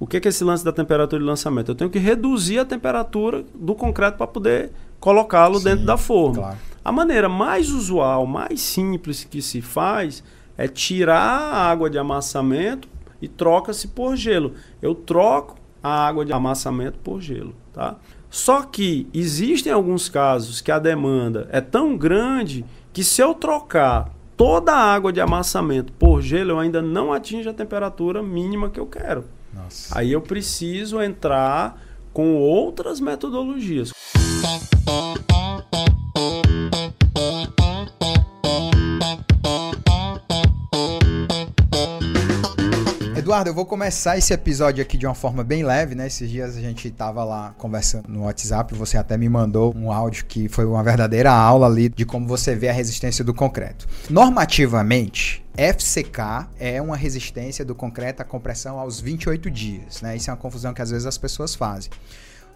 O que é, que é esse lance da temperatura de lançamento? Eu tenho que reduzir a temperatura do concreto para poder colocá-lo dentro da forma. Claro. A maneira mais usual, mais simples que se faz é tirar a água de amassamento e troca-se por gelo. Eu troco a água de amassamento por gelo, tá? Só que existem alguns casos que a demanda é tão grande que se eu trocar toda a água de amassamento por gelo, eu ainda não atinge a temperatura mínima que eu quero. Nossa. Aí eu preciso entrar com outras metodologias. Eduardo, eu vou começar esse episódio aqui de uma forma bem leve, né? Esses dias a gente tava lá conversando no WhatsApp, você até me mandou um áudio que foi uma verdadeira aula ali de como você vê a resistência do concreto. Normativamente, FCK é uma resistência do concreto à compressão aos 28 dias, né? Isso é uma confusão que às vezes as pessoas fazem.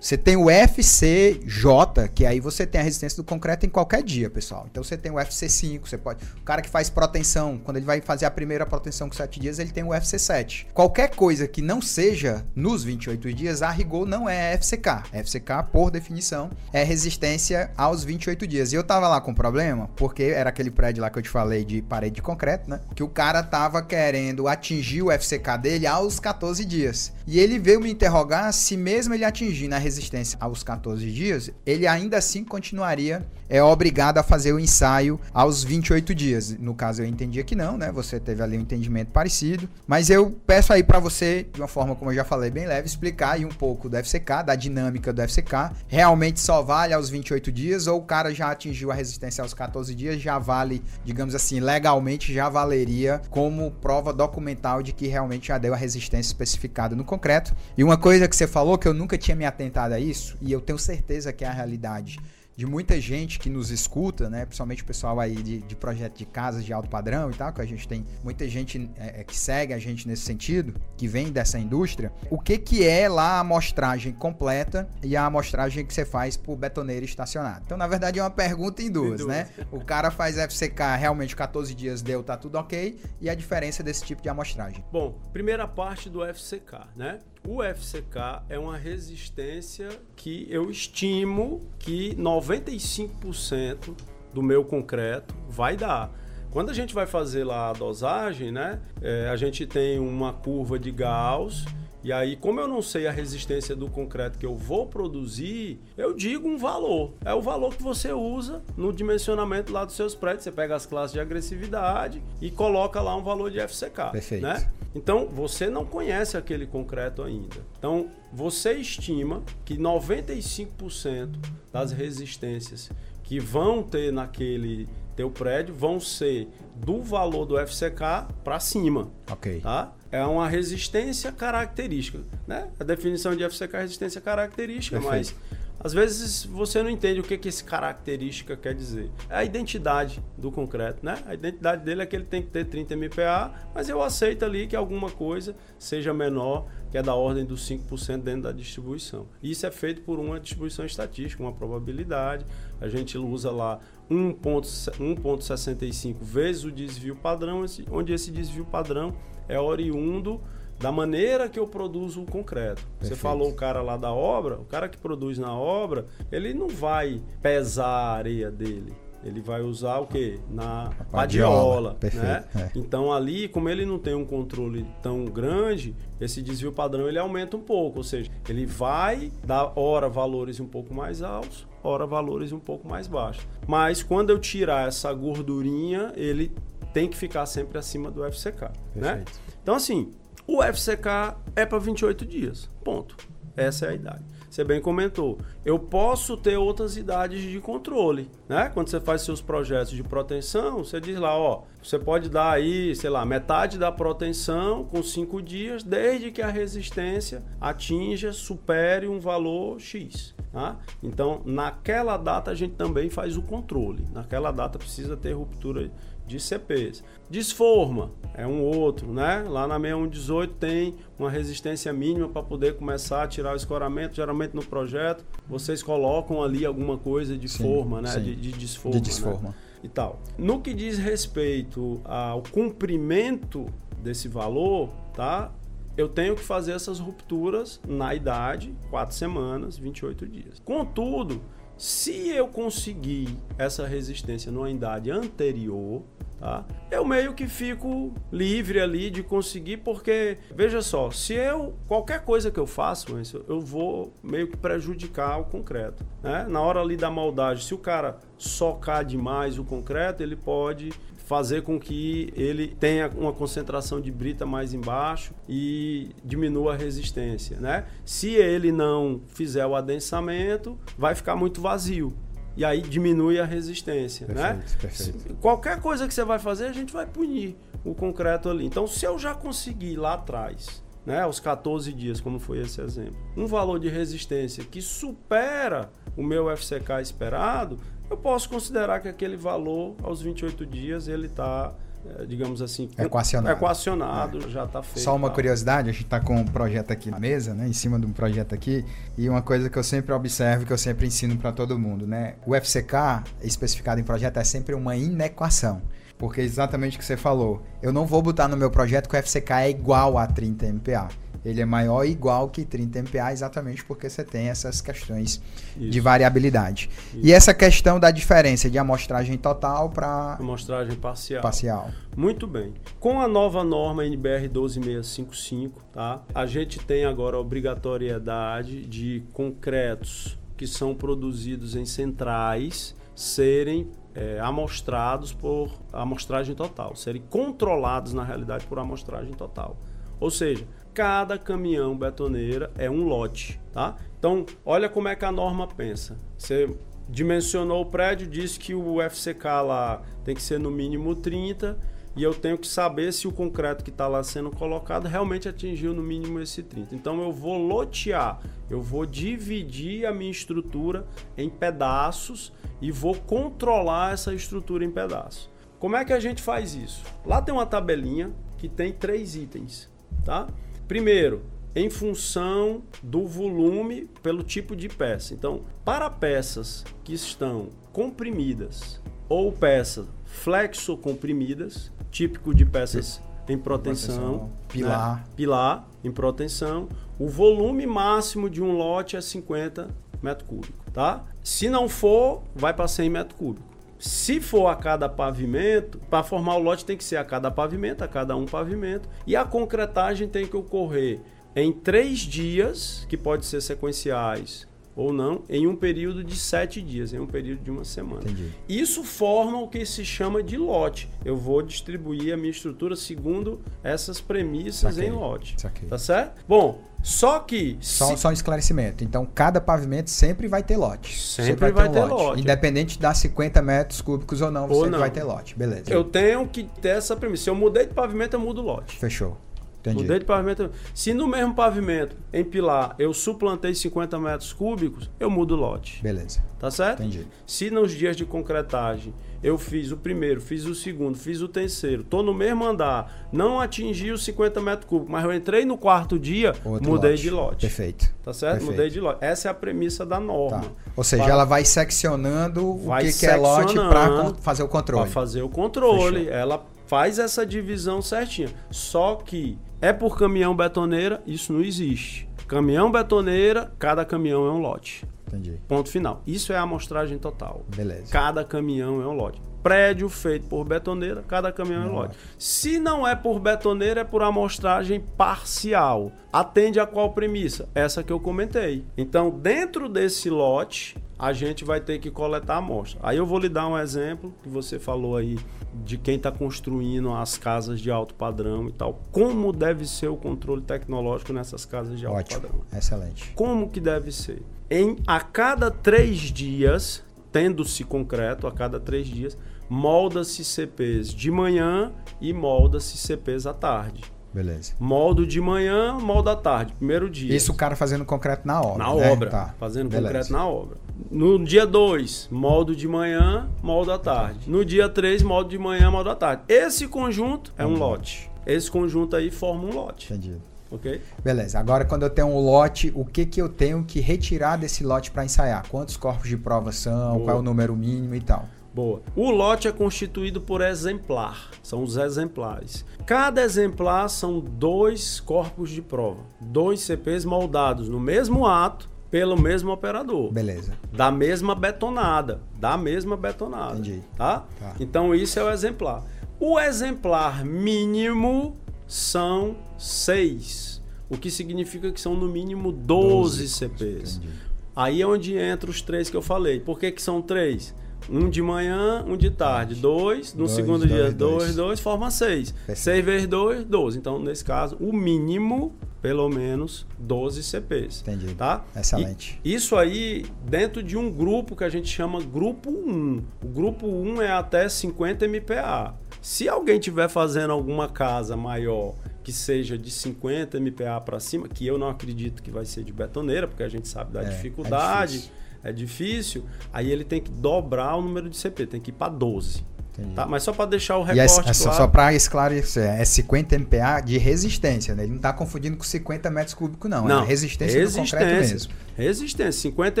Você tem o FCJ, que aí você tem a resistência do concreto em qualquer dia, pessoal. Então você tem o FC5, você pode. O cara que faz proteção, quando ele vai fazer a primeira proteção com 7 dias, ele tem o FC7. Qualquer coisa que não seja nos 28 dias, a rigor não é FCK. FCK, por definição, é resistência aos 28 dias. E eu tava lá com problema, porque era aquele prédio lá que eu te falei de parede de concreto, né? Que o cara tava querendo atingir o FCK dele aos 14 dias. E ele veio me interrogar se mesmo ele atingir na resistência resistência aos 14 dias, ele ainda assim continuaria é obrigado a fazer o ensaio aos 28 dias. No caso, eu entendia que não, né? Você teve ali um entendimento parecido. Mas eu peço aí para você, de uma forma como eu já falei, bem leve, explicar aí um pouco do FCK, da dinâmica do FCK. Realmente só vale aos 28 dias ou o cara já atingiu a resistência aos 14 dias, já vale, digamos assim, legalmente já valeria como prova documental de que realmente já deu a resistência especificada no concreto. E uma coisa que você falou que eu nunca tinha me atentado a isso, e eu tenho certeza que é a realidade de muita gente que nos escuta, né? Principalmente o pessoal aí de, de projeto de casas de alto padrão e tal, que a gente tem muita gente é, é, que segue a gente nesse sentido, que vem dessa indústria. O que que é lá a amostragem completa e a amostragem que você faz por betoneiro estacionado? Então, na verdade, é uma pergunta em duas, em duas. né? O cara faz FCK realmente 14 dias deu, tá tudo ok, e a diferença desse tipo de amostragem? Bom, primeira parte do FCK, né? O FCK é uma resistência que eu estimo que 95% do meu concreto vai dar. Quando a gente vai fazer lá a dosagem, né? É, a gente tem uma curva de Gauss e aí, como eu não sei a resistência do concreto que eu vou produzir, eu digo um valor. É o valor que você usa no dimensionamento lá dos seus prédios. Você pega as classes de agressividade e coloca lá um valor de FCK. Perfeito. Né? Então, você não conhece aquele concreto ainda. Então, você estima que 95% das resistências que vão ter naquele teu prédio vão ser do valor do FCK para cima. Ok. Tá? É uma resistência característica. Né? A definição de FCK é resistência característica, Perfeito. mas às vezes você não entende o que, que esse característica quer dizer. É a identidade do concreto, né? A identidade dele é que ele tem que ter 30 MPa, mas eu aceito ali que alguma coisa seja menor, que é da ordem dos 5% dentro da distribuição. Isso é feito por uma distribuição estatística, uma probabilidade. A gente usa lá 1.65 vezes o desvio padrão, onde esse desvio padrão é oriundo da maneira que eu produzo o concreto. Perfeito. Você falou o cara lá da obra, o cara que produz na obra, ele não vai pesar a areia dele. Ele vai usar o que? Na padiola, né? É. Então ali, como ele não tem um controle tão grande, esse desvio padrão ele aumenta um pouco, ou seja, ele vai dar hora valores um pouco mais altos, hora valores um pouco mais baixos. Mas quando eu tirar essa gordurinha, ele tem que ficar sempre acima do FCK, né? Então assim, o FCK é para 28 dias. Ponto. Essa é a idade. Você bem comentou. Eu posso ter outras idades de controle, né? Quando você faz seus projetos de proteção, você diz lá, ó, você pode dar aí, sei lá, metade da proteção com cinco dias, desde que a resistência atinja, supere um valor X. Tá? Então, naquela data a gente também faz o controle. Naquela data precisa ter ruptura de CPs. Desforma é um outro, né? Lá na 6118 tem uma resistência mínima para poder começar a tirar o escoramento. Geralmente no projeto vocês colocam ali alguma coisa de sim, forma, né? De, de, desforma. De desforma. Né? E tal. No que diz respeito ao cumprimento desse valor, tá? eu tenho que fazer essas rupturas na idade, 4 semanas, 28 dias. Contudo, se eu conseguir essa resistência numa idade anterior, tá? Eu meio que fico livre ali de conseguir, porque veja só, se eu qualquer coisa que eu faço, eu vou meio que prejudicar o concreto, né? Na hora ali da maldade, se o cara socar demais o concreto, ele pode fazer com que ele tenha uma concentração de brita mais embaixo e diminua a resistência, né? Se ele não fizer o adensamento, vai ficar muito vazio e aí diminui a resistência, perfeito, né? Perfeito. Qualquer coisa que você vai fazer, a gente vai punir o concreto ali. Então, se eu já conseguir lá atrás, né, aos 14 dias, como foi esse exemplo, um valor de resistência que supera o meu FCK esperado, eu posso considerar que aquele valor, aos 28 dias, ele está, eh, digamos assim, equacionado, equacionado é. já está feito. Só uma tá. curiosidade, a gente está com um projeto aqui na mesa, né, em cima de um projeto aqui, e uma coisa que eu sempre observo, que eu sempre ensino para todo mundo, né, o FCK especificado em projeto é sempre uma inequação. Porque é exatamente o que você falou. Eu não vou botar no meu projeto que o FCK é igual a 30 MPa ele é maior ou igual que 30 MPa exatamente porque você tem essas questões Isso. de variabilidade. Isso. E essa questão da diferença de amostragem total para amostragem parcial. Parcial. Muito bem. Com a nova norma NBR 12655, tá? A gente tem agora a obrigatoriedade de concretos que são produzidos em centrais serem é, amostrados por amostragem total, serem controlados na realidade por amostragem total. Ou seja, cada caminhão betoneira é um lote, tá? Então, olha como é que a norma pensa. Você dimensionou o prédio, disse que o FCK lá tem que ser no mínimo 30 e eu tenho que saber se o concreto que está lá sendo colocado realmente atingiu no mínimo esse 30. Então eu vou lotear, eu vou dividir a minha estrutura em pedaços e vou controlar essa estrutura em pedaços. Como é que a gente faz isso? Lá tem uma tabelinha que tem três itens, tá? Primeiro, em função do volume pelo tipo de peça. Então, para peças que estão comprimidas ou peças flexo comprimidas, típico de peças em proteção, pilar, né? pilar em proteção, o volume máximo de um lote é 50 metros cúbicos, tá? Se não for, vai para 100 metros cúbicos. Se for a cada pavimento, para formar o lote tem que ser a cada pavimento, a cada um pavimento. E a concretagem tem que ocorrer em três dias, que pode ser sequenciais ou não, em um período de sete dias, em um período de uma semana. Entendi. Isso forma o que se chama de lote. Eu vou distribuir a minha estrutura segundo essas premissas Saquei. em lote. Saquei. Tá certo? Bom, só que. Só, se... só um esclarecimento. Então, cada pavimento sempre vai ter lote. Sempre, sempre vai, ter, vai ter lote. lote. Independente de 50 metros cúbicos ou não, ou sempre não. vai ter lote. Beleza. Eu tenho que ter essa premissa. Se eu mudei de pavimento, eu mudo o lote. Fechou. Entendi. Mudei de pavimento. Se no mesmo pavimento, em pilar, eu suplantei 50 metros cúbicos, eu mudo o lote. Beleza. Tá certo? Entendi. Se nos dias de concretagem eu fiz o primeiro, fiz o segundo, fiz o terceiro, tô no mesmo andar, não atingi os 50 metros cúbicos, mas eu entrei no quarto dia, Outro mudei lote. de lote. Perfeito. Tá certo? Perfeito. Mudei de lote. Essa é a premissa da norma. Tá. Ou seja, ela vai seccionando vai o que, que é lote para fazer o controle. Para fazer o controle. Fechou. Ela faz essa divisão certinha. Só que é por caminhão betoneira, isso não existe. Caminhão betoneira, cada caminhão é um lote. Entendi. Ponto final. Isso é a amostragem total. Beleza. Cada caminhão é um lote. Prédio feito por betoneira, cada caminhão é um lote. Se não é por betoneira, é por amostragem parcial. Atende a qual premissa? Essa que eu comentei. Então, dentro desse lote, a gente vai ter que coletar a amostra. Aí eu vou lhe dar um exemplo que você falou aí de quem está construindo as casas de alto padrão e tal. Como deve ser o controle tecnológico nessas casas de alto Ótimo. padrão? Excelente. Como que deve ser? Em a cada três dias, tendo-se concreto, a cada três dias, molda-se CPs de manhã e molda-se CPs à tarde. Beleza. Moldo de manhã, moldo à tarde, primeiro dia. Isso o cara fazendo concreto na obra. Na né? obra. Tá. Fazendo Beleza. concreto na obra. No dia 2, moldo de manhã, moldo à tarde. No dia 3, moldo de manhã, moldo à tarde. Esse conjunto é um lote. Esse conjunto aí forma um lote. Entendi. Ok? Beleza. Agora, quando eu tenho um lote, o que, que eu tenho que retirar desse lote para ensaiar? Quantos corpos de prova são? Boa. Qual é o número mínimo e tal? Boa. O lote é constituído por exemplar, são os exemplares. Cada exemplar são dois corpos de prova, dois CPs moldados no mesmo ato pelo mesmo operador. Beleza. Da mesma betonada, da mesma betonada. Entendi. Tá? Tá. Então isso é o exemplar. O exemplar mínimo são seis, o que significa que são no mínimo 12, CPs. Entendi. Aí é onde entra os três que eu falei. Por que, que são três? Um de manhã, um de tarde. Dois, no Dois, segundo dois, dia, dois. dois, dois, forma seis. Perfeito. Seis vezes dois, doze. Então, nesse caso, o mínimo, pelo menos, 12 CPs. Entendi. Tá? Excelente. E isso aí dentro de um grupo que a gente chama grupo 1. O grupo 1 é até 50 MPa. Se alguém tiver fazendo alguma casa maior que seja de 50 MPa para cima, que eu não acredito que vai ser de betoneira, porque a gente sabe da É, é dificuldade, difícil. é difícil, aí ele tem que dobrar o número de CP, tem que ir para 12. Entendi. Tá? Mas só para deixar o E é, recorte é só, claro. só para esclarecer, é 50 MPa de resistência, né? Ele não está confundindo com 50 metros cúbicos, não. é a resistência, do concreto mesmo. Resistência, 50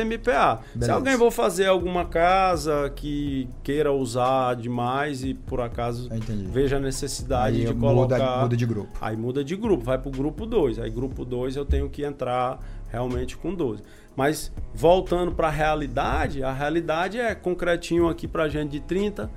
MPa. Se Beleza. alguém for fazer alguma casa que queira usar demais e por acaso entendi. veja a necessidade Aí de muda, colocar. muda de grupo. Aí muda de grupo, vai pro grupo 2. Aí grupo 2 eu tenho que entrar realmente com 12. Mas voltando para a realidade, a realidade é concretinho aqui pra gente de 30,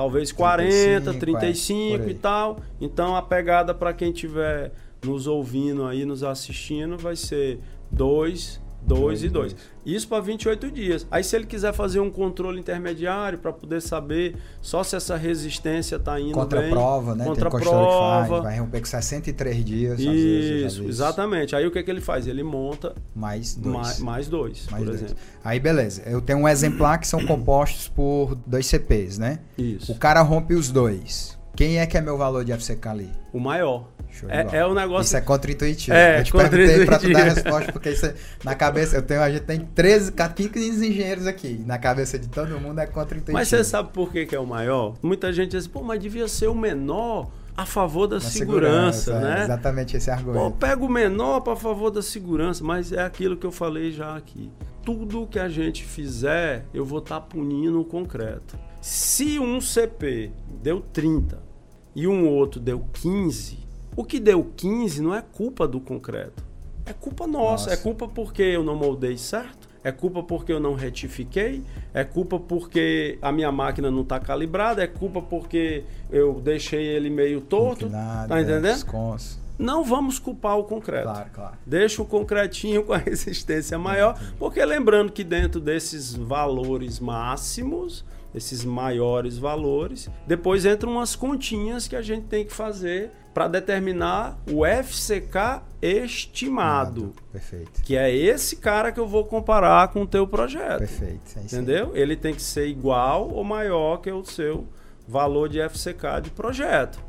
talvez 40, 35, 35 é, e tal. Então a pegada para quem estiver nos ouvindo aí, nos assistindo, vai ser 2, 2 Dois e e 2. dois. Isso para 28 dias. Aí se ele quiser fazer um controle intermediário para poder saber só se essa resistência está indo Contra bem. prova, né? Contra Tem que faz, prova. vai romper com 63 dias. vezes, Isso, vezes, exatamente. Aí o que, que ele faz? Ele monta Mais dois. mais, mais dois, Mais por dois. exemplo. Aí, beleza. Eu tenho um exemplar que são compostos por dois CPs, né? Isso. O cara rompe os dois. Quem é que é meu valor de FCK ali? O maior. É, é o negócio. Isso é contra-intuitivo. É, eu te perguntei pra tu dar a resposta, porque isso é- na cabeça, eu tenho, a gente tem 13, 15 engenheiros aqui. Na cabeça de todo mundo é contra-intuitivo. Mas você sabe por que, que é o maior? Muita gente diz, pô, mas devia ser o menor a favor da Na segurança, é, né? exatamente esse Pô, argumento. pega o menor para favor da segurança, mas é aquilo que eu falei já aqui. Tudo que a gente fizer, eu vou estar punindo o concreto. Se um CP deu 30 e um outro deu 15, o que deu 15 não é culpa do concreto. É culpa nossa. Nossa. É culpa porque eu não moldei certo. É culpa porque eu não retifiquei. É culpa porque a minha máquina não está calibrada. É culpa porque eu deixei ele meio torto. Inclinado, Tá é, entendendo? desconso. Não vamos culpar o concreto. Claro, claro. Deixa o concretinho com a resistência maior, porque lembrando que dentro desses valores máximos, esses maiores valores, depois entram umas continhas que a gente tem que fazer para determinar o FCK estimado, Perfeito. que é esse cara que eu vou comparar com o teu projeto. Perfeito. É. Entendeu? Ele tem que ser igual ou maior que o seu valor de FCK de projeto,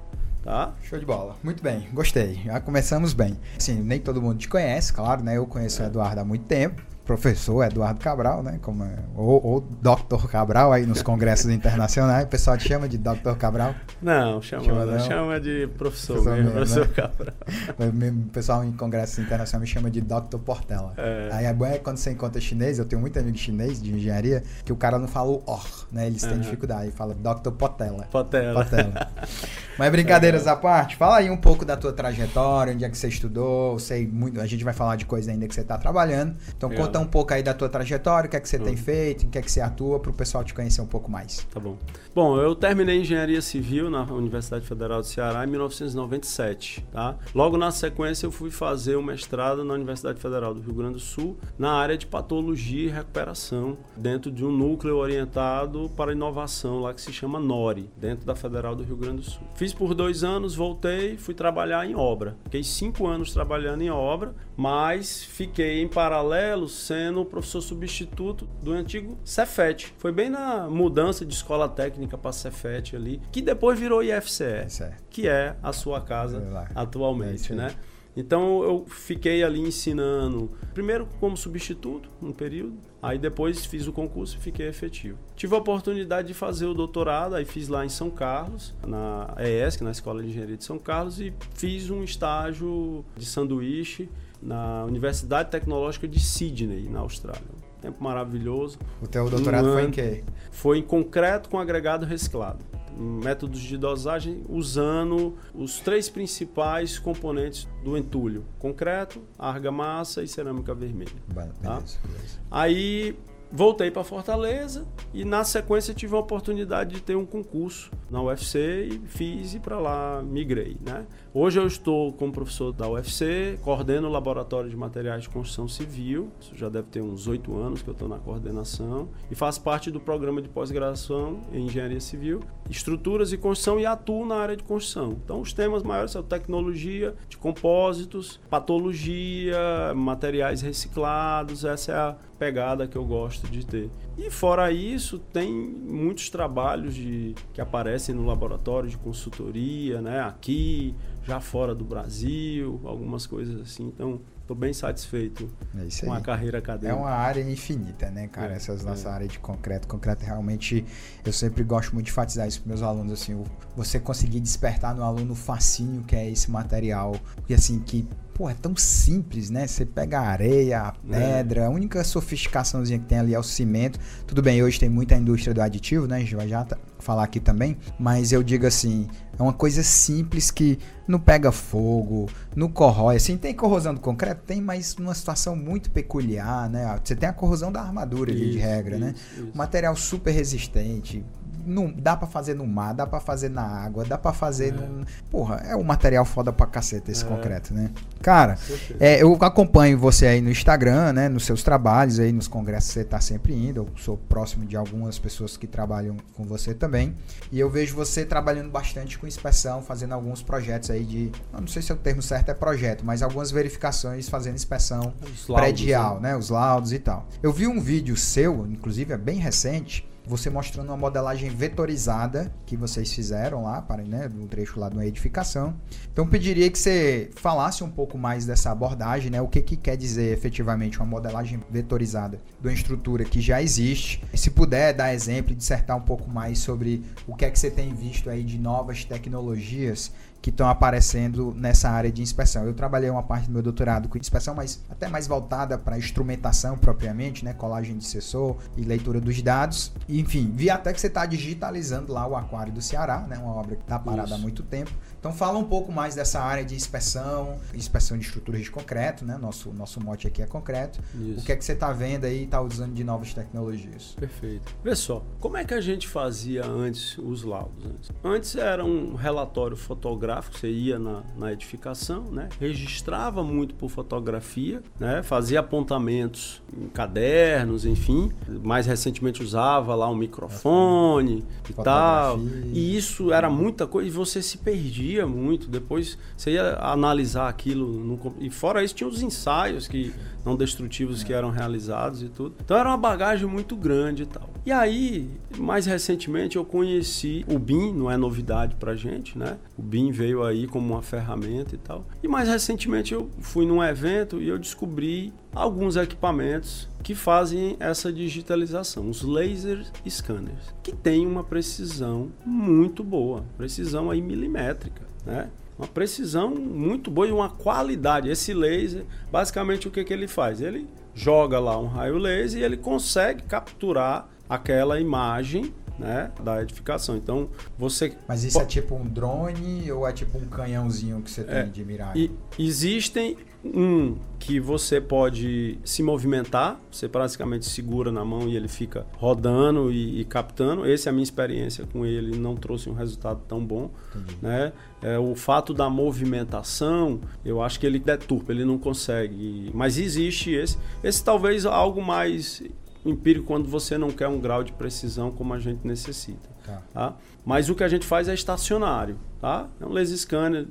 tá? Show de bola. Muito bem, gostei. Já começamos bem. Assim, nem todo mundo te conhece, claro, né? Eu conheço o Eduardo há muito tempo. Professor Eduardo Cabral, né? Como é- ou, ou Dr. Cabral aí nos congressos internacionais. O pessoal te chama de Dr. Cabral. Não, chama, Chama não? chama de professor, Professor mesmo, professor né? Cabral. O pessoal em congressos internacionais me chama de Dr. Portela. É. Aí é bom é quando você encontra chinês, eu tenho muito amigo chinês de engenharia, que o cara não fala o or, né? Eles têm Aham. dificuldade, fala Dr. Potela. Potela. Potela. Mas brincadeiras à parte, fala aí um pouco da tua trajetória, onde é que você estudou, sei muito, a gente vai falar de coisa ainda que você está trabalhando. Então Legal. conta um pouco aí da tua trajetória, o que é que você tem Hum. feito, em que é que você atua, para o pessoal te conhecer um pouco mais. Tá bom. Bom, eu terminei engenharia civil na Universidade Federal do Ceará em 1997, tá? Logo na sequência eu fui fazer o mestrado na Universidade Federal do Rio Grande do Sul na área de patologia e recuperação, dentro de um núcleo orientado para inovação lá que se chama NORI, dentro da Federal do Rio Grande do Sul. Fiz por dois anos, voltei, fui trabalhar em obra. Fiquei cinco anos trabalhando em obra, mas fiquei em paralelo sendo professor substituto do antigo Cefet. Foi bem na mudança de escola técnica para Cefet ali, que depois virou IFCE, Certo. que é a sua casa. É atualmente, aí. né? Então eu fiquei ali ensinando, primeiro como substituto, um período, aí depois fiz o concurso e fiquei efetivo. Tive a oportunidade de fazer o doutorado, aí fiz lá em São Carlos, na ESC, na Escola de Engenharia de São Carlos, e fiz um estágio de sanduíche na Universidade Tecnológica de Sydney, na Austrália. Tempo maravilhoso. O teu doutorado um foi em quê? Foi em concreto com agregado reciclado. Métodos de dosagem usando os três principais componentes do entulho: concreto, argamassa e cerâmica vermelha. Beleza, tá? beleza. Aí voltei para Fortaleza e na sequência tive a oportunidade de ter um concurso na UFC e fiz e para lá migrei, né? Hoje eu estou como professor da UFC, coordeno o laboratório de materiais de construção civil, isso já deve ter uns oito anos que eu estou na coordenação e faço parte do programa de pós-graduação em engenharia civil, estruturas e construção e atuo na área de construção. Então os temas maiores são tecnologia de compósitos, patologia, materiais reciclados, essa é a pegada que eu gosto de ter. E fora isso, tem muitos trabalhos de, que aparecem no laboratório de consultoria, né? Aqui, já fora do Brasil, algumas coisas assim. Então, estou bem satisfeito é com a carreira acadêmica. É uma área infinita, né, cara? É, Essas é. nossa área de concreto. Concreto realmente, eu sempre gosto muito de enfatizar isso para meus alunos, assim, você conseguir despertar no aluno o fascínio que é esse material, porque assim, que pô, é tão simples, né? Você pega a areia, a é. pedra, é. a única sofisticaçãozinha que tem ali é o cimento. Tudo bem, hoje tem muita indústria do aditivo, né? A gente vai já falar aqui também, mas eu digo assim, é uma coisa simples que não pega fogo, não corrói. Assim, tem corrosão do concreto? Tem, mas numa situação muito peculiar, né? Você tem a corrosão da armadura isso, de regra, né? isso, né? Isso. material super resistente, dá para fazer no mar, dá para fazer na água, dá para fazer é. no. Porra, é um material foda pra caceta esse é. concreto, né? Cara, é, eu acompanho você aí no Instagram, né? Nos seus trabalhos aí, nos congressos você tá sempre indo. Eu sou próximo de algumas pessoas que trabalham com você também. E eu vejo você trabalhando bastante com inspeção, fazendo alguns projetos aí de. não sei se o termo certo é projeto, mas algumas verificações fazendo inspeção laudos, predial, né? né? Os laudos e tal. Eu vi um vídeo seu, inclusive é bem recente você mostrando uma modelagem vetorizada que vocês fizeram lá, para, né, do trecho lá de uma edificação. Então pediria que você falasse um pouco mais dessa abordagem, né, o que, que quer dizer efetivamente uma modelagem vetorizada de uma estrutura que já existe. E se puder dar exemplo e dissertar um pouco mais sobre o que é que você tem visto aí de novas tecnologias que estão aparecendo nessa área de inspeção. Eu trabalhei uma parte do meu doutorado com inspeção, mas até mais voltada para instrumentação propriamente, né, colagem de sensor e leitura dos dados. E, enfim, vi até que você está digitalizando lá o aquário do Ceará, né, uma obra que está parada Isso. há muito tempo. Então fala um pouco mais dessa área de inspeção, inspeção de estruturas de concreto, né? Nosso, nosso mote aqui é concreto. Isso. O que é que você está vendo aí e está usando de novas tecnologias? Perfeito. Vê só, como é que a gente fazia antes os laudos? Antes, antes era um relatório fotográfico, você ia na, na edificação, né? registrava muito por fotografia, né? fazia apontamentos em cadernos, enfim. Mais recentemente usava lá um microfone e tal. E isso era muita coisa e você se perdia muito. Depois você ia analisar aquilo. No, e fora isso, tinha os ensaios que não destrutivos que eram realizados e tudo. Então era uma bagagem muito grande e tal. E aí, mais recentemente, eu conheci o BIM, não é novidade pra gente, né? O BIM veio aí como uma ferramenta e tal. E mais recentemente eu fui num evento e eu descobri alguns equipamentos que fazem essa digitalização, os laser scanners, que tem uma precisão muito boa, precisão aí milimétrica, né? Uma precisão muito boa e uma qualidade. Esse laser, basicamente o que, que ele faz? Ele joga lá um raio laser e ele consegue capturar aquela imagem né, da edificação. Então, você. Mas isso é tipo um drone ou é tipo um canhãozinho que você tem é, de miragem? existem um que você pode se movimentar, você praticamente segura na mão e ele fica rodando e, e captando. Essa é a minha experiência com ele, não trouxe um resultado tão bom. Né? É, o fato da movimentação, eu acho que ele deturpa, ele não consegue. Mas existe esse. Esse talvez algo mais empírico quando você não quer um grau de precisão como a gente necessita. Tá. Tá? Mas o que a gente faz é estacionário. Tá? É um laser scanner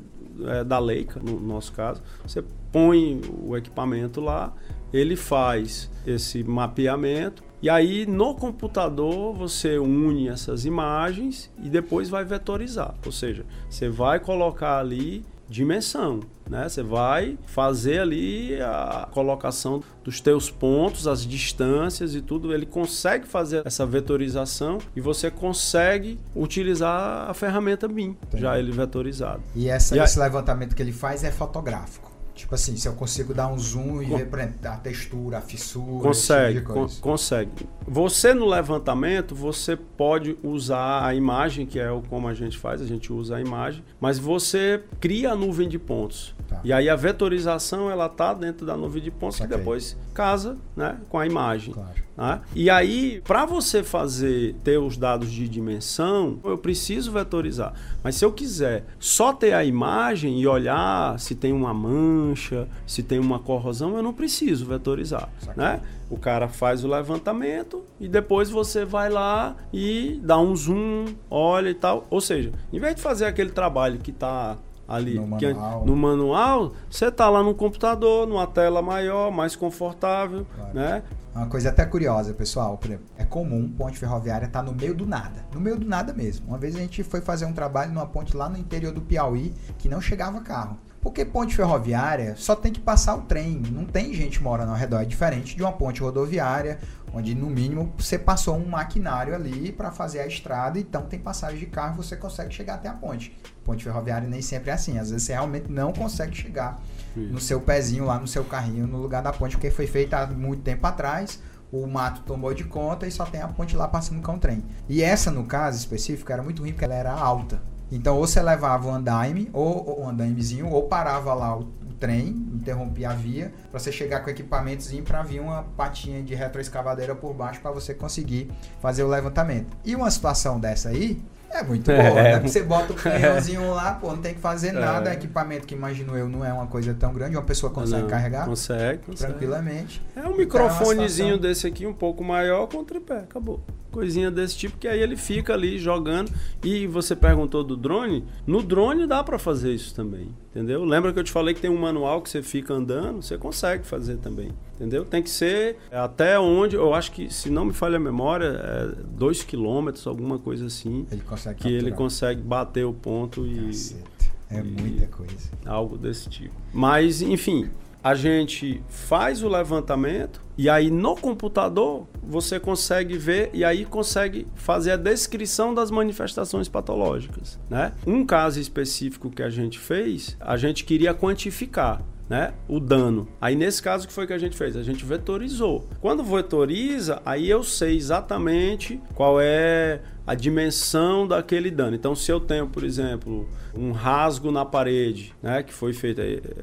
é, da Leica, no nosso caso. Você põe o equipamento lá, ele faz esse mapeamento e aí no computador você une essas imagens e depois vai vetorizar. Ou seja, você vai colocar ali dimensão, né? Você vai fazer ali a colocação dos teus pontos, as distâncias e tudo. Ele consegue fazer essa vetorização e você consegue utilizar a ferramenta BIM, Entendi. já ele vetorizado. E, essa, e esse levantamento que ele faz é fotográfico? Tipo assim, se eu consigo dar um zoom e ver a textura, a fissura. Consegue, tipo consegue. Você no levantamento, você pode usar a imagem, que é o como a gente faz, a gente usa a imagem, mas você cria a nuvem de pontos. Tá. E aí a vetorização ela tá dentro da nuvem de pontos Saquei. que depois casa, né, com a imagem. Claro. Né? E aí, para você fazer ter os dados de dimensão, eu preciso vetorizar. Mas se eu quiser só ter a imagem e olhar se tem uma mancha, se tem uma corrosão, eu não preciso vetorizar, né? O cara faz o levantamento e depois você vai lá e dá um zoom, olha e tal. Ou seja, em vez de fazer aquele trabalho que está ali no manual, no manual você está lá no computador, numa tela maior, mais confortável, claro. né? Uma coisa até curiosa, pessoal. É comum ponte ferroviária estar tá no meio do nada. No meio do nada mesmo. Uma vez a gente foi fazer um trabalho numa ponte lá no interior do Piauí que não chegava carro. Porque ponte ferroviária só tem que passar o trem, não tem gente morando ao redor. É diferente de uma ponte rodoviária, onde no mínimo você passou um maquinário ali para fazer a estrada, então tem passagem de carro você consegue chegar até a ponte. Ponte ferroviária nem sempre é assim, às vezes você realmente não consegue chegar Isso. no seu pezinho lá no seu carrinho no lugar da ponte, porque foi feita há muito tempo atrás. O mato tomou de conta e só tem a ponte lá passando com o trem. E essa, no caso específico, era muito ruim porque ela era alta. Então, ou você levava o andaime, ou o andaimezinho, ou parava lá o, o trem, interrompia a via, para você chegar com o equipamentozinho para vir uma patinha de retroescavadeira por baixo para você conseguir fazer o levantamento. E uma situação dessa aí, é muito é. boa, né? Você bota o canhãozinho lá, pô, não tem que fazer nada. É. Equipamento que imagino eu não é uma coisa tão grande, uma pessoa consegue não, carregar. Consegue, consegue. Tranquilamente. É um então, microfonezinho é desse aqui, um pouco maior, com tripé, acabou coisinha desse tipo que aí ele fica ali jogando e você perguntou do drone no drone dá para fazer isso também entendeu lembra que eu te falei que tem um manual que você fica andando você consegue fazer também entendeu tem que ser até onde eu acho que se não me falha a memória é dois quilômetros alguma coisa assim ele consegue que capturar. ele consegue bater o ponto e Caceta. é muita coisa algo desse tipo mas enfim a gente faz o levantamento e aí no computador você consegue ver e aí consegue fazer a descrição das manifestações patológicas, né? Um caso específico que a gente fez, a gente queria quantificar né, o dano. Aí nesse caso que foi que a gente fez? A gente vetorizou. Quando vetoriza, aí eu sei exatamente qual é a dimensão daquele dano. Então, se eu tenho, por exemplo, um rasgo na parede, né, que foi feito,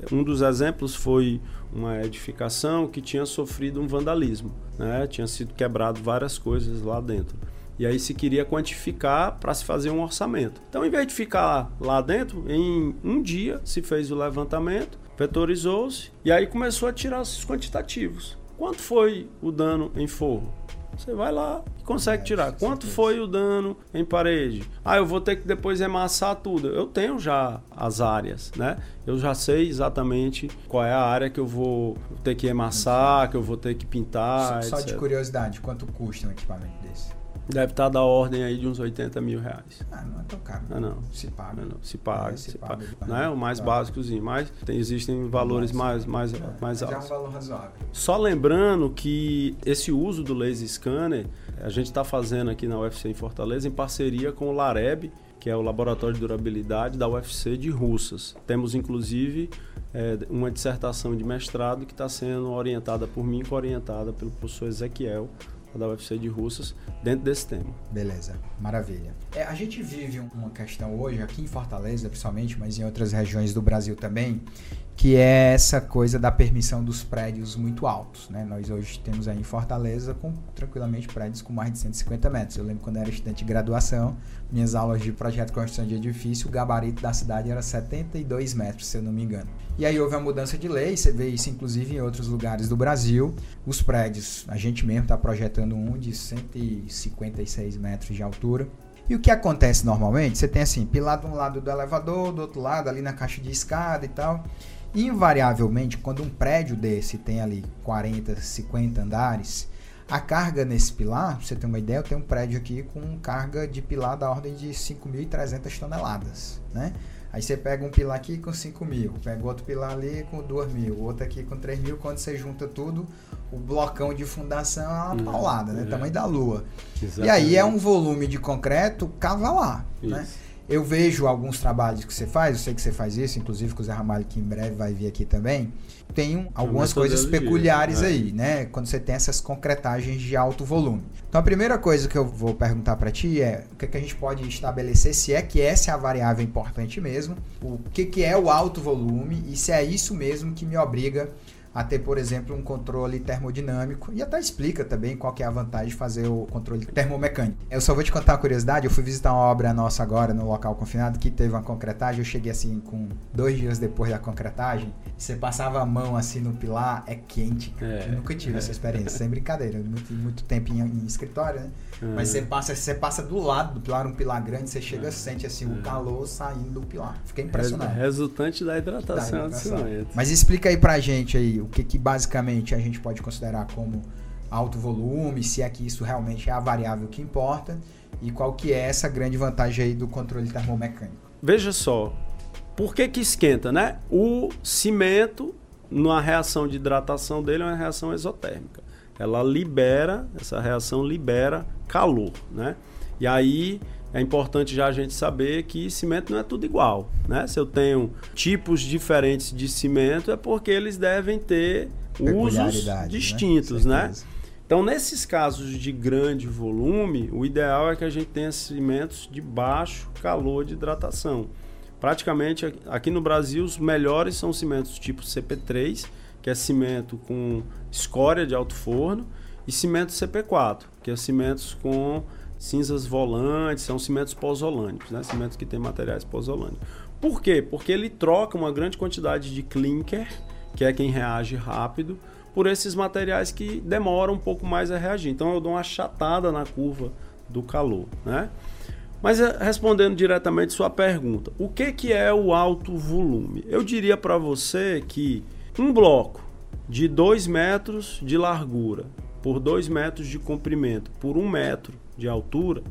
um dos exemplos foi uma edificação que tinha sofrido um vandalismo, né, tinha sido quebrado várias coisas lá dentro. E aí se queria quantificar para se fazer um orçamento. Então, em vez de ficar lá dentro, em um dia se fez o levantamento, vetorizou-se e aí começou a tirar os quantitativos. Quanto foi o dano em forro? Você vai lá e consegue é, tirar. Quanto foi o dano em parede? Ah, eu vou ter que depois emassar tudo. Eu tenho já as áreas, né? Eu já sei exatamente qual é a área que eu vou ter que emassar, que eu vou ter que pintar. Só, só de curiosidade, quanto custa um equipamento desse? Deve estar tá da ordem aí de uns 80 mil reais. Ah, não é tão caro. Não, não. Se paga. Não, não. Se paga, é, se, se paga. paga. Não é o mais básicozinho, mas tem, existem valores mais, mais, mais, é, mais altos. é um valor razoável. Só lembrando que esse uso do laser scanner, a gente está fazendo aqui na UFC em Fortaleza em parceria com o Lareb, que é o Laboratório de Durabilidade da UFC de Russas. Temos, inclusive, é, uma dissertação de mestrado que está sendo orientada por mim, orientada pelo professor Ezequiel, da UFC de Russas dentro desse tema. Beleza, maravilha. É, a gente vive uma questão hoje, aqui em Fortaleza principalmente, mas em outras regiões do Brasil também, que é essa coisa da permissão dos prédios muito altos. Né? Nós hoje temos aí em Fortaleza com tranquilamente prédios com mais de 150 metros. Eu lembro quando eu era estudante de graduação, minhas aulas de projeto de construção de edifício, o gabarito da cidade era 72 metros, se eu não me engano. E aí houve a mudança de lei, você vê isso inclusive em outros lugares do Brasil. Os prédios, a gente mesmo está projetando um de 156 metros de altura. E o que acontece normalmente? Você tem assim, pilar de um lado do elevador, do outro lado ali na caixa de escada e tal. Invariavelmente, quando um prédio desse tem ali 40, 50 andares, a carga nesse pilar, pra você ter uma ideia, eu tenho um prédio aqui com carga de pilar da ordem de 5.300 toneladas, né? Aí você pega um pilar aqui com 5 mil, pega outro pilar ali com 2 mil, outro aqui com 3 mil. Quando você junta tudo, o blocão de fundação é uma hum, paulada, né? É. Tamanho da lua. Exatamente. E aí é um volume de concreto cavalar, né? Isso. né? Eu vejo alguns trabalhos que você faz, eu sei que você faz isso, inclusive com o Zé Ramalho, que em breve vai vir aqui também. Tem algumas coisas peculiares é. aí, né? Quando você tem essas concretagens de alto volume. Então a primeira coisa que eu vou perguntar para ti é o que, é que a gente pode estabelecer, se é que essa é a variável importante mesmo, o que, que é o alto volume e se é isso mesmo que me obriga a ter, por exemplo, um controle termodinâmico e até explica também qual que é a vantagem de fazer o controle termomecânico. Eu só vou te contar uma curiosidade, eu fui visitar uma obra nossa agora no local confinado que teve uma concretagem, eu cheguei assim com dois dias depois da concretagem, você passava a mão assim no pilar, é quente, É, eu nunca tive é. essa experiência, sem brincadeira, muito, muito tempo em, em escritório, né? Uhum. Mas você passa, você passa do lado do pilar, um pilar grande, você chega, uhum. sente assim o calor saindo do pilar. Fiquei impressionado. Resultante da hidratação, da hidratação. Mas explica aí pra gente aí o que, que basicamente a gente pode considerar como alto volume, se é que isso realmente é a variável que importa e qual que é essa grande vantagem aí do controle termomecânico. Veja só, por que que esquenta, né? O cimento, na reação de hidratação dele, é uma reação exotérmica ela libera, essa reação libera calor, né? E aí é importante já a gente saber que cimento não é tudo igual, né? Se eu tenho tipos diferentes de cimento é porque eles devem ter usos né? distintos, né? né? Então, nesses casos de grande volume, o ideal é que a gente tenha cimentos de baixo calor de hidratação. Praticamente aqui no Brasil, os melhores são cimentos tipo CP3, que é cimento com escória de alto forno, e cimento CP4, que é cimentos com cinzas volantes, são cimentos pozolânicos, né? cimentos que têm materiais pozolânicos. Por quê? Porque ele troca uma grande quantidade de clinker, que é quem reage rápido, por esses materiais que demoram um pouco mais a reagir. Então eu dou uma achatada na curva do calor, né? Mas eh, respondendo diretamente sua pergunta, o que, que é o alto volume? Eu diria para você que um bloco de 2 metros de largura por 2 metros de comprimento por 1 um metro de altura,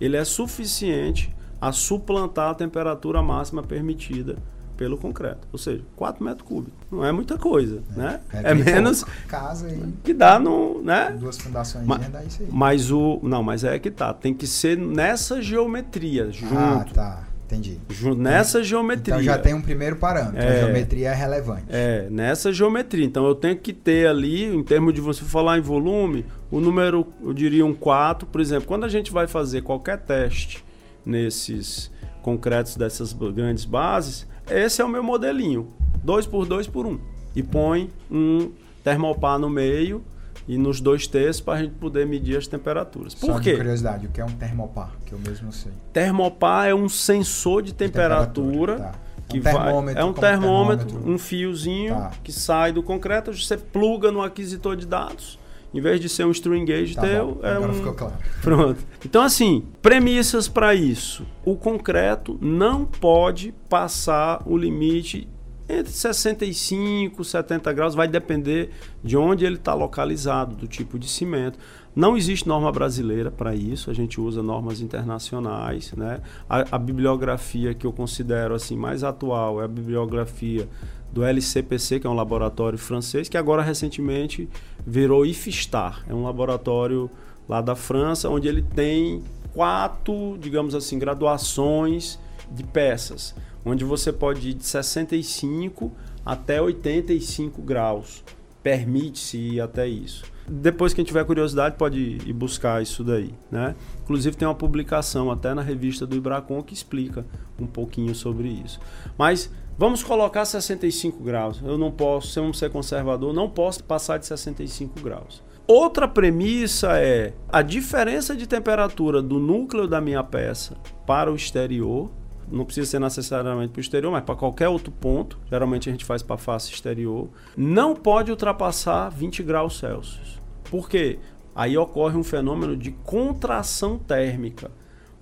ele é suficiente a suplantar a temperatura máxima permitida pelo concreto, ou seja, 4 metros cúbicos. Não é muita coisa, é, né? É, é menos casa aí, que dá no, né? Duas fundações mas, dá isso aí. Mas o não, mas é que tá, tem que ser nessa geometria junto. Ah, tá. Entendi. Nessa geometria. Então já tem um primeiro parâmetro. É, a geometria é relevante. É, nessa geometria. Então eu tenho que ter ali, em termos de você falar em volume, o número, eu diria um 4, por exemplo. Quando a gente vai fazer qualquer teste nesses concretos dessas grandes bases, esse é o meu modelinho. 2 por 2 por 1. Um. E põe um termopar no meio e nos dois T's para a gente poder medir as temperaturas. Por Só quê? curiosidade, o que é um termopar? Que eu mesmo sei. Termopar é um sensor de temperatura. De temperatura tá. Que é um vai, é um termômetro, termômetro, um fiozinho tá. que sai do concreto, você pluga no aquisitor de dados. Em vez de ser um string gauge tá teu, bom. é Agora um. Ficou claro. Pronto. Então, assim, premissas para isso. O concreto não pode passar o limite entre 65 e 70 graus, vai depender de onde ele está localizado, do tipo de cimento. Não existe norma brasileira para isso, a gente usa normas internacionais. Né? A, a, bibliografia que eu considero assim mais atual é a bibliografia do LCPC, que é um laboratório francês, que agora recentemente virou IFSTAR, é um laboratório lá da França, onde ele tem quatro, digamos assim, graduações de peças onde você pode ir de 65 até 85 graus. Permite-se ir até isso. Depois, quem tiver curiosidade, pode ir buscar isso daí. Né? Inclusive, tem uma publicação até na revista do Ibracon que explica um pouquinho sobre isso. Mas vamos colocar 65 graus. Eu não posso, se eu não ser conservador, não posso passar de 65 graus. Outra premissa é a diferença de temperatura do núcleo da minha peça para o exterior não precisa ser necessariamente para o exterior, mas para qualquer outro ponto, geralmente a gente faz para a face exterior, não pode ultrapassar 20 graus Celsius. Por quê? Aí ocorre um fenômeno de contração térmica.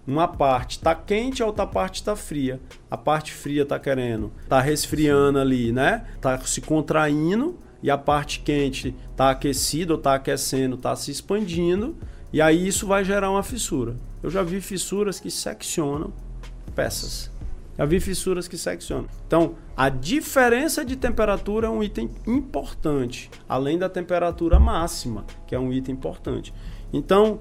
Uma parte está quente, a outra parte está fria. A parte fria está querendo, está resfriando ali, né? Está se contraindo e a parte quente está aquecida ou está aquecendo, está se expandindo. E aí isso vai gerar uma fissura. Eu já vi fissuras que seccionam peças. Vi fissuras que seccionam. Então, a diferença de temperatura é um item importante, além da temperatura máxima, que é um item importante. Então,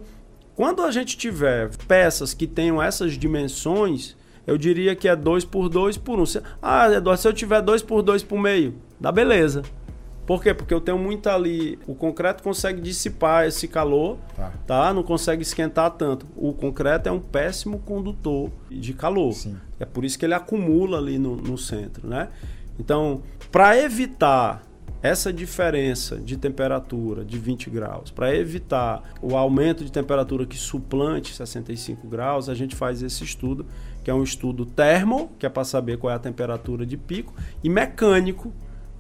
quando a gente tiver peças que tenham essas dimensões, eu diria que é 2 por 2 por 1. Um. Ah, Eduardo, se eu tiver 2 por 2 por meio, dá beleza. Por quê? Porque eu tenho muito ali. O concreto consegue dissipar esse calor, tá? tá? Não consegue esquentar tanto. O concreto é um péssimo condutor de calor. Sim. É por isso que ele acumula ali no, no centro, né? Então, para evitar essa diferença de temperatura de 20 graus, para evitar o aumento de temperatura que suplante 65 graus, a gente faz esse estudo, que é um estudo termo, que é para saber qual é a temperatura de pico, e mecânico,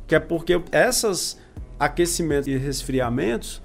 que é porque esses aquecimentos e resfriamentos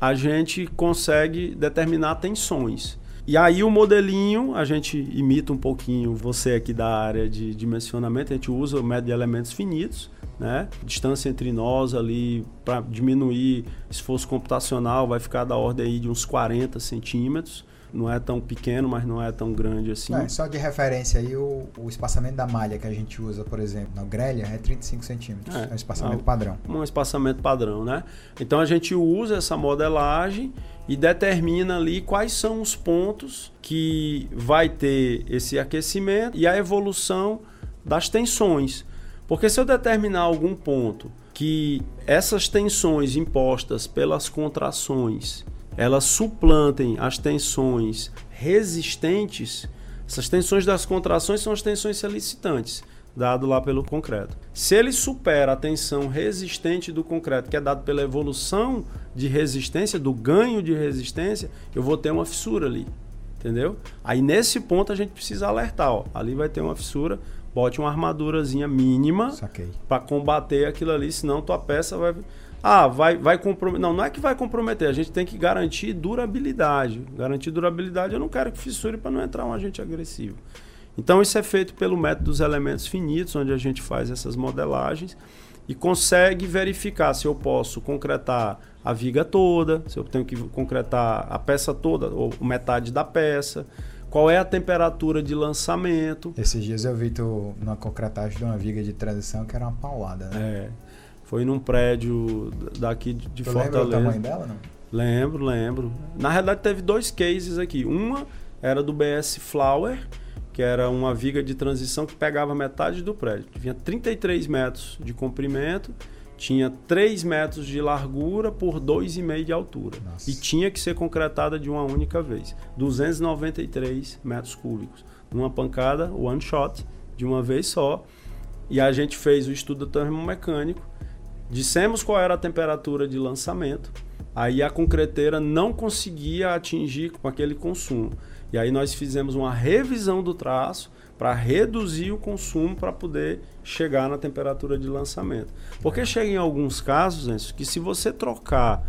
a gente consegue determinar tensões. E aí o modelinho, a gente imita um pouquinho você aqui da área de dimensionamento, a gente usa o método de elementos finitos, né? Distância entre nós ali para diminuir esforço computacional vai ficar da ordem aí de uns 40 centímetros não é tão pequeno, mas não é tão grande assim. É, só de referência aí, o, o, espaçamento da malha que a gente usa, por exemplo, na grelha, é 35 centímetros. É, é um espaçamento é padrão. Um espaçamento padrão, né? Então a gente usa essa modelagem e determina ali quais são os pontos que vai ter esse aquecimento e a evolução das tensões. Porque se eu determinar algum ponto que essas tensões impostas pelas contrações elas suplantem as tensões resistentes, essas tensões das contrações são as tensões solicitantes, dado lá pelo concreto. Se ele supera a tensão resistente do concreto, que é dado pela evolução de resistência, do ganho de resistência, eu vou ter uma fissura ali. Entendeu? Aí nesse ponto a gente precisa alertar, ó, ali vai ter uma fissura, bote uma armadurazinha mínima para combater aquilo ali, senão tua peça vai ah, vai, vai comprometer. Não, não é que vai comprometer, a gente tem que garantir durabilidade. Garantir durabilidade, eu não quero que fissure para não entrar um agente agressivo. Então, isso é feito pelo método dos elementos finitos, onde a gente faz essas modelagens e consegue verificar se eu posso concretar a viga toda, se eu tenho que concretar a peça toda, ou metade da peça, qual é a temperatura de lançamento. Esses dias eu vi tu numa concretagem de uma viga de transição que era uma paulada, né? É. Foi num prédio daqui de Fortaleza. Lembra o tamanho dela, não? Lembro, lembro. Na realidade teve dois cases aqui. Uma era do BS Flower, que era uma viga de transição que pegava metade do prédio. Tinha 33 metros de comprimento, tinha 3 metros de largura por 2,5 de altura. Nossa. E tinha que ser concretada de uma única vez. 293 metros cúbicos. Numa pancada, one shot, de uma vez só. E a gente fez o estudo termomecânico Dissemos qual era a temperatura de lançamento, aí a concreteira não conseguia atingir com aquele consumo. E aí nós fizemos uma revisão do traço para reduzir o consumo para poder chegar na temperatura de lançamento. Porque chega em alguns casos, Enzo, que se você trocar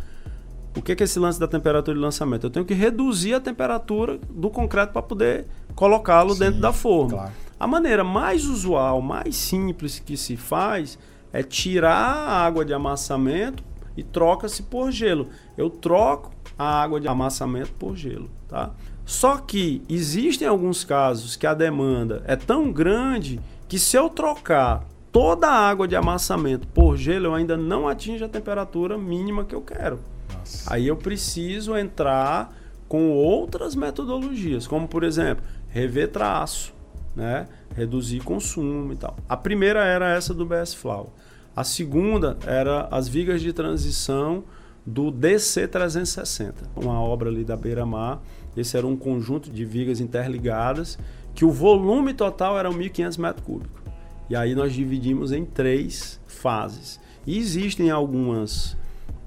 o que é esse lance da temperatura de lançamento? Eu tenho que reduzir a temperatura do concreto para poder colocá-lo dentro da forma. Claro. A maneira mais usual, mais simples que se faz é tirar a água de amassamento e troca-se por gelo. Eu troco a água de amassamento por gelo, tá? Só que existem alguns casos que a demanda é tão grande que se eu trocar toda a água de amassamento por gelo, eu ainda não atingo a temperatura mínima que eu quero. Nossa. Aí eu preciso entrar com outras metodologias, como por exemplo, rever traço, né? reduzir consumo e tal. A primeira era essa do BS Flow. A segunda era as vigas de transição do DC 360, uma obra ali da Beira-Mar. Esse era um conjunto de vigas interligadas que o volume total era 1.500 metros cúbicos. E aí nós dividimos em três fases. E existem algumas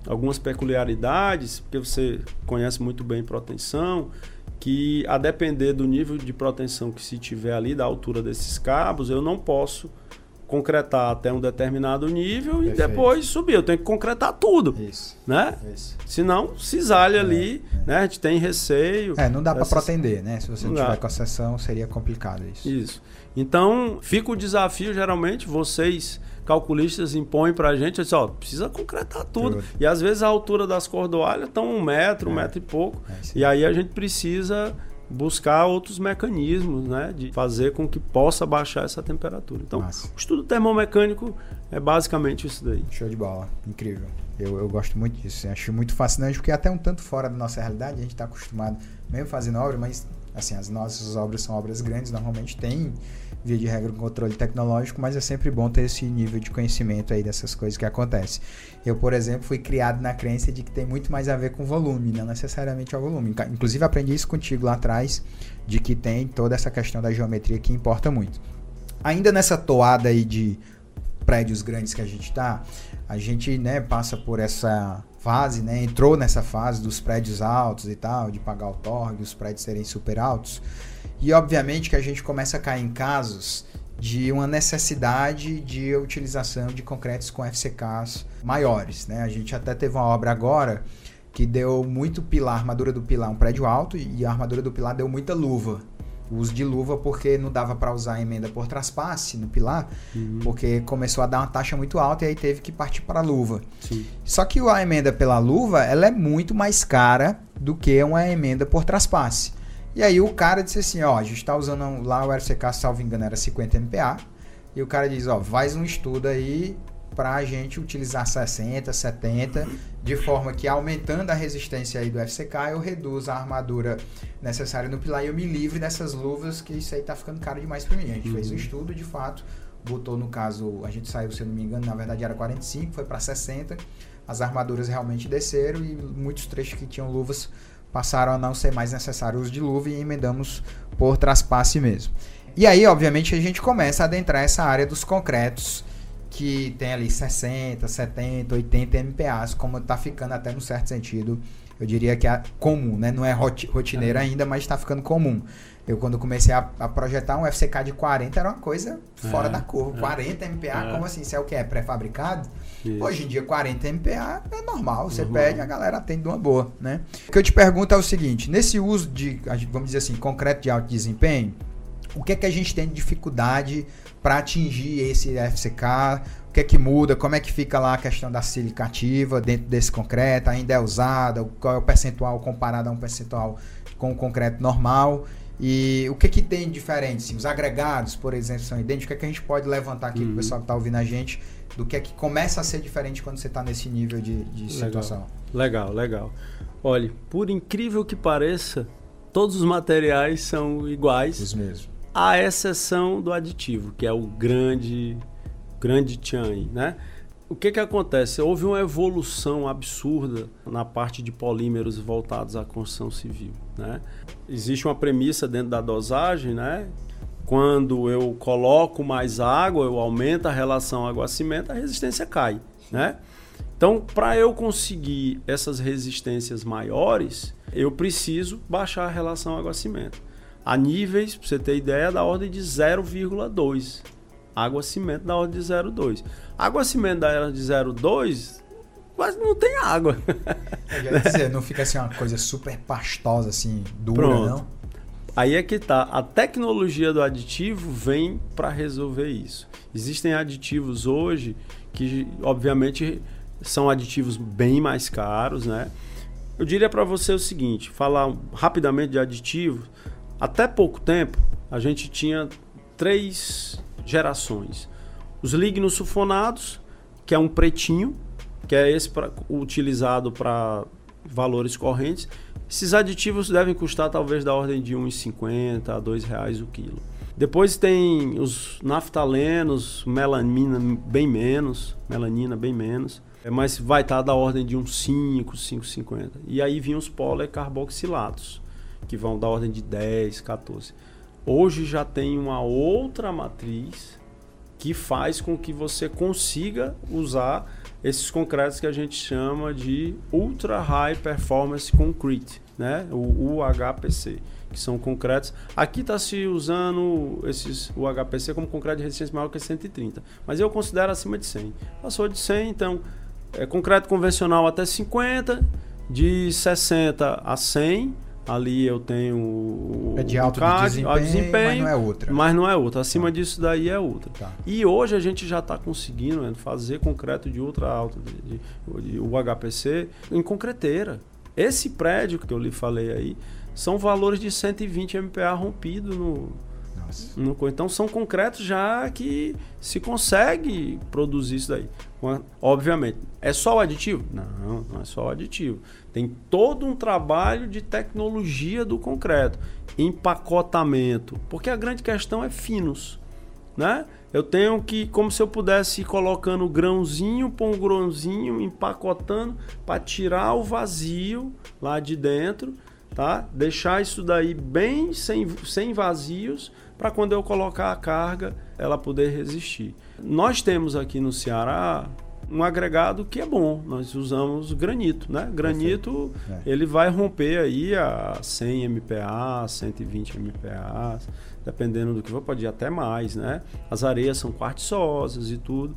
algumas peculiaridades, porque você conhece muito bem proteção, que a depender do nível de proteção que se tiver ali, da altura desses cabos, eu não posso concretar até um determinado nível Perfeito. e depois subir. Eu tenho que concretar tudo. Isso. Né? Isso. Senão, cisalha é, ali, é. né? A gente tem receio. É, não dá para pretender, né? Se você não tiver com a sessão, seria complicado isso. Isso. Então, fica o desafio, geralmente, vocês calculistas impõem para a gente, assim, ó, precisa concretar tudo. tudo. E às vezes a altura das cordoalhas estão um metro, um é. metro e pouco. É, e aí a gente precisa buscar outros mecanismos, né, de fazer com que possa baixar essa temperatura. Então, o estudo termomecânico é basicamente isso daí. Show de bola, incrível. Eu, eu gosto muito disso, acho muito fascinante porque é até um tanto fora da nossa realidade, a gente está acostumado, mesmo fazendo obra, mas Assim, as nossas obras são obras grandes, normalmente tem via de regra, um controle tecnológico, mas é sempre bom ter esse nível de conhecimento aí dessas coisas que acontecem. Eu, por exemplo, fui criado na crença de que tem muito mais a ver com volume, não necessariamente ao volume. Inclusive, aprendi isso contigo lá atrás, de que tem toda essa questão da geometria que importa muito. Ainda nessa toada aí de prédios grandes que a gente está, a gente né, passa por essa fase, né, entrou nessa fase dos prédios altos e tal, de pagar o torre, os prédios serem super altos. E obviamente que a gente começa a cair em casos de uma necessidade de utilização de concretos com FCKs maiores. Né? A gente até teve uma obra agora que deu muito pilar, armadura do pilar, um prédio alto, e a armadura do pilar deu muita luva. O uso de luva porque não dava para usar a emenda por traspasse no pilar, uhum. porque começou a dar uma taxa muito alta e aí teve que partir para a luva. Sim. Só que a emenda pela luva ela é muito mais cara do que uma emenda por traspasse. E aí o cara disse assim, ó, a gente tá usando lá o RCK, salvo engano, era 50 MPa. E o cara diz, ó, faz um estudo aí pra gente utilizar 60, 70, de forma que aumentando a resistência aí do FCK, eu reduzo a armadura necessária no pilar e eu me livre dessas luvas, que isso aí tá ficando caro demais pra mim. A gente uhum. fez o um estudo, de fato, botou no caso, a gente saiu, se eu não me engano, na verdade era 45, foi para 60. As armaduras realmente desceram e muitos trechos que tinham luvas passaram a não ser mais necessário o uso de luva e emendamos por traspasse mesmo. E aí, obviamente, a gente começa a adentrar essa área dos concretos que tem ali 60, 70, 80 MPAs, como está ficando até no certo sentido, eu diria que é comum, né? Não é rotineiro é. ainda, mas está ficando comum. Eu, quando comecei a, a, projetar um FCK de 40, era uma coisa fora é, da curva. É, 40 MPa, é. como assim? Isso é o que? É pré-fabricado? Hoje em dia, 40 MPa é normal. Você normal. pede, a galera atende de uma boa, né? O que eu te pergunto é o seguinte: nesse uso de, vamos dizer assim, concreto de alto desempenho, o que é que a gente tem de dificuldade para atingir esse FCK? O que é que muda? Como é que fica lá a questão da silicativa dentro desse concreto? Ainda é usada? Qual é o percentual comparado a um percentual com o concreto normal? E o que, que tem diferente? Assim, os agregados, por exemplo, são idênticos. O que, é que a gente pode levantar aqui uhum. para o pessoal que está ouvindo a gente do que é que começa a ser diferente quando você está nesse nível de, de situação? Legal, legal. Olha, por incrível que pareça, todos os materiais são iguais. Os mesmos. À exceção do aditivo, que é o grande, grande tchan, né? O que, que acontece? Houve uma evolução absurda na parte de polímeros voltados à construção civil. Né? Existe uma premissa dentro da dosagem, né? Quando eu coloco mais água, eu aumento a relação água-cimento, a resistência cai. Né? Então, para eu conseguir essas resistências maiores, eu preciso baixar a relação água-cimento. A níveis, para você ter ideia, da ordem de 0,2 água-cimento da ordem de 0,2. Água-cimento da ordem de 0,2 quase não tem água. Eu ia dizer, não fica assim uma coisa super pastosa, assim, dura, Pronto. não? Aí é que tá. A tecnologia do aditivo vem para resolver isso. Existem aditivos hoje que, obviamente, são aditivos bem mais caros, né? Eu diria para você o seguinte, falar rapidamente de aditivos. Até pouco tempo, a gente tinha três gerações. Os lignos sulfonados, que é um pretinho, que é esse pra, utilizado para valores correntes. Esses aditivos devem custar talvez da ordem de 1,50 a R$ reais o quilo. Depois tem os naftalenos, melanina bem menos, melanina bem menos, é, mas vai estar da ordem de uns 5, 5,50. E aí vinham os policarboxilatos, que vão da ordem de 10, 14. Hoje já tem uma outra matriz que faz com que você consiga usar esses concretos que a gente chama de Ultra High Performance Concrete, né? o UHPC, que são concretos. Aqui está se usando esses UHPC como concreto de resistência maior que 130, mas eu considero acima de 100. Passou de 100, então é concreto convencional até 50, de 60 a 100 ali eu tenho é de alto CAD, desempenho, desempenho, mas não é outra. Mas não é outra. Acima tá. disso daí é outra. Tá. E hoje a gente já está conseguindo né, fazer concreto de ultra alto, de, de, de, o HPC, em concreteira. Esse prédio que eu lhe falei aí são valores de 120 MPa rompido no, Nossa. Então são concretos já que se consegue produzir isso daí. Obviamente, é só o aditivo? Não, não é só o aditivo. Tem todo um trabalho de tecnologia do concreto, empacotamento, porque a grande questão é finos, né? Eu tenho que, como se eu pudesse ir colocando grãozinho por um grãozinho, empacotando para tirar o vazio lá de dentro, tá? Deixar isso daí bem sem, sem vazios para quando eu colocar a carga ela poder resistir. Nós temos aqui no Ceará um agregado que é bom. Nós usamos granito, né? Granito, é. ele vai romper aí a 100 MPa, 120 MPa, dependendo do que for, pode ir até mais, né? As areias são quartzosas e tudo.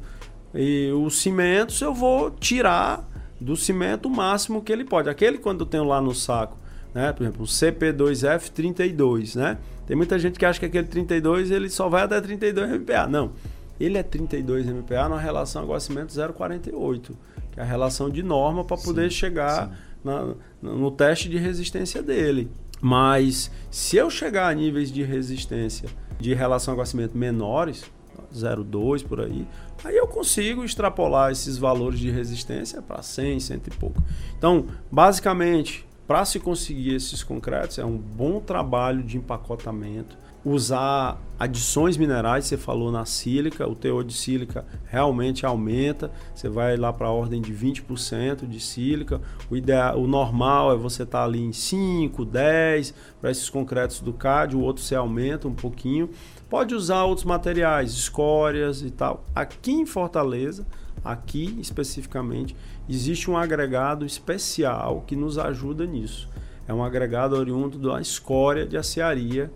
E os cimentos eu vou tirar do cimento o máximo que ele pode. Aquele quando eu tenho lá no saco, né? Por exemplo, o CP2F32, né? Tem muita gente que acha que aquele 32 ele só vai até 32 MPa. Não ele é 32 MPa na relação água-cimento 0,48, que é a relação de norma para poder sim, chegar sim. Na, no teste de resistência dele. Mas se eu chegar a níveis de resistência de relação água-cimento menores, 0,2 por aí, aí eu consigo extrapolar esses valores de resistência para 100, 100 e pouco. Então, basicamente, para se conseguir esses concretos, é um bom trabalho de empacotamento, usar adições minerais, você falou na sílica, o teor de sílica realmente aumenta, você vai lá para a ordem de 20% de sílica, o, ideal, o normal é você estar tá ali em 5, 10, para esses concretos do CAD, o outro você aumenta um pouquinho, pode usar outros materiais, escórias e tal. Aqui em Fortaleza, aqui especificamente, existe um agregado especial que nos ajuda nisso. É um agregado oriundo da escória de aciaria,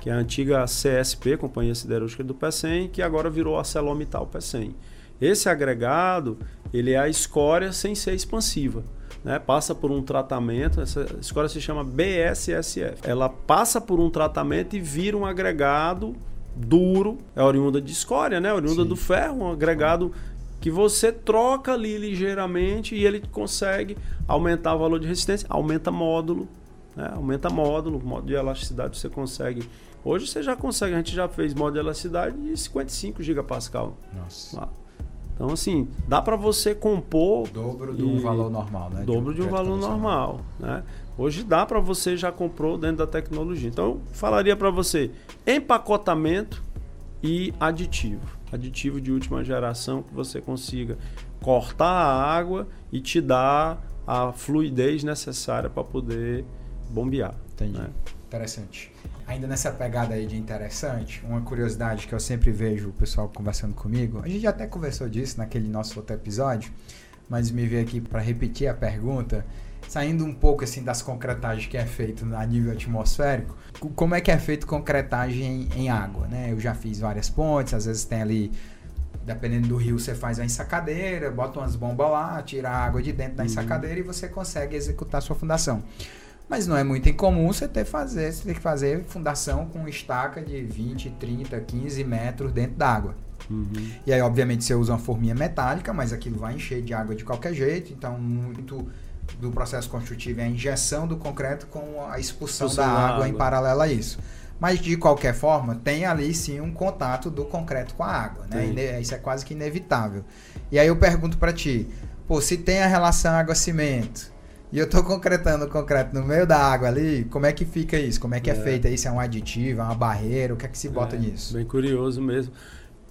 que é a antiga CSP, Companhia Siderúrgica do PECEM, que agora virou a Celomital PECEM. Esse agregado, ele é a escória sem ser expansiva. Né? Passa por um tratamento, essa escória se chama BSSF. Ela passa por um tratamento e vira um agregado duro, é oriunda de escória, né? Oriunda Sim. do ferro, um agregado que você troca ali ligeiramente e ele consegue aumentar o valor de resistência, aumenta módulo, né? aumenta módulo, módulo de elasticidade você consegue Hoje você já consegue, a gente já fez modo de elasticidade de 55 gigapascal. Nossa. Então, assim, dá para você compor. O dobro de um valor normal, né? Dobro de um, de um valor normal, né? Hoje dá para você já comprou dentro da tecnologia. Então, eu falaria para você empacotamento e aditivo. Aditivo de última geração que você consiga cortar a água e te dar a fluidez necessária para poder bombear. Entendi. Né? Interessante ainda nessa pegada aí de interessante, uma curiosidade que eu sempre vejo o pessoal conversando comigo, a gente até conversou disso naquele nosso outro episódio, mas me veio aqui para repetir a pergunta, saindo um pouco assim das concretagens que é feito a nível atmosférico, como é que é feito concretagem em água, né? Eu já fiz várias pontes, às vezes tem ali dependendo do rio, você faz a ensacadeira, bota umas bombas lá, tira a água de dentro da uhum. ensacadeira e você consegue executar a sua fundação. Mas não é muito incomum você ter fazer, você ter que fazer fundação com estaca de 20, 30, 15 metros dentro d'água. Uhum. E aí, obviamente, você usa uma forminha metálica, mas aquilo vai encher de água de qualquer jeito. Então, muito do processo construtivo é a injeção do concreto com a expulsão, da, água, água em paralelo a isso. Mas de qualquer forma, tem ali sim um contato do concreto com a água, né? Isso é quase que inevitável. E aí eu pergunto para ti, pô, se tem a relação água-cimento, e eu tô concretando o concreto no meio da água ali, como é que fica isso? Como é que é, é feito isso? É um aditivo, é uma barreira? O que é que se bota é, nisso? Bem curioso mesmo.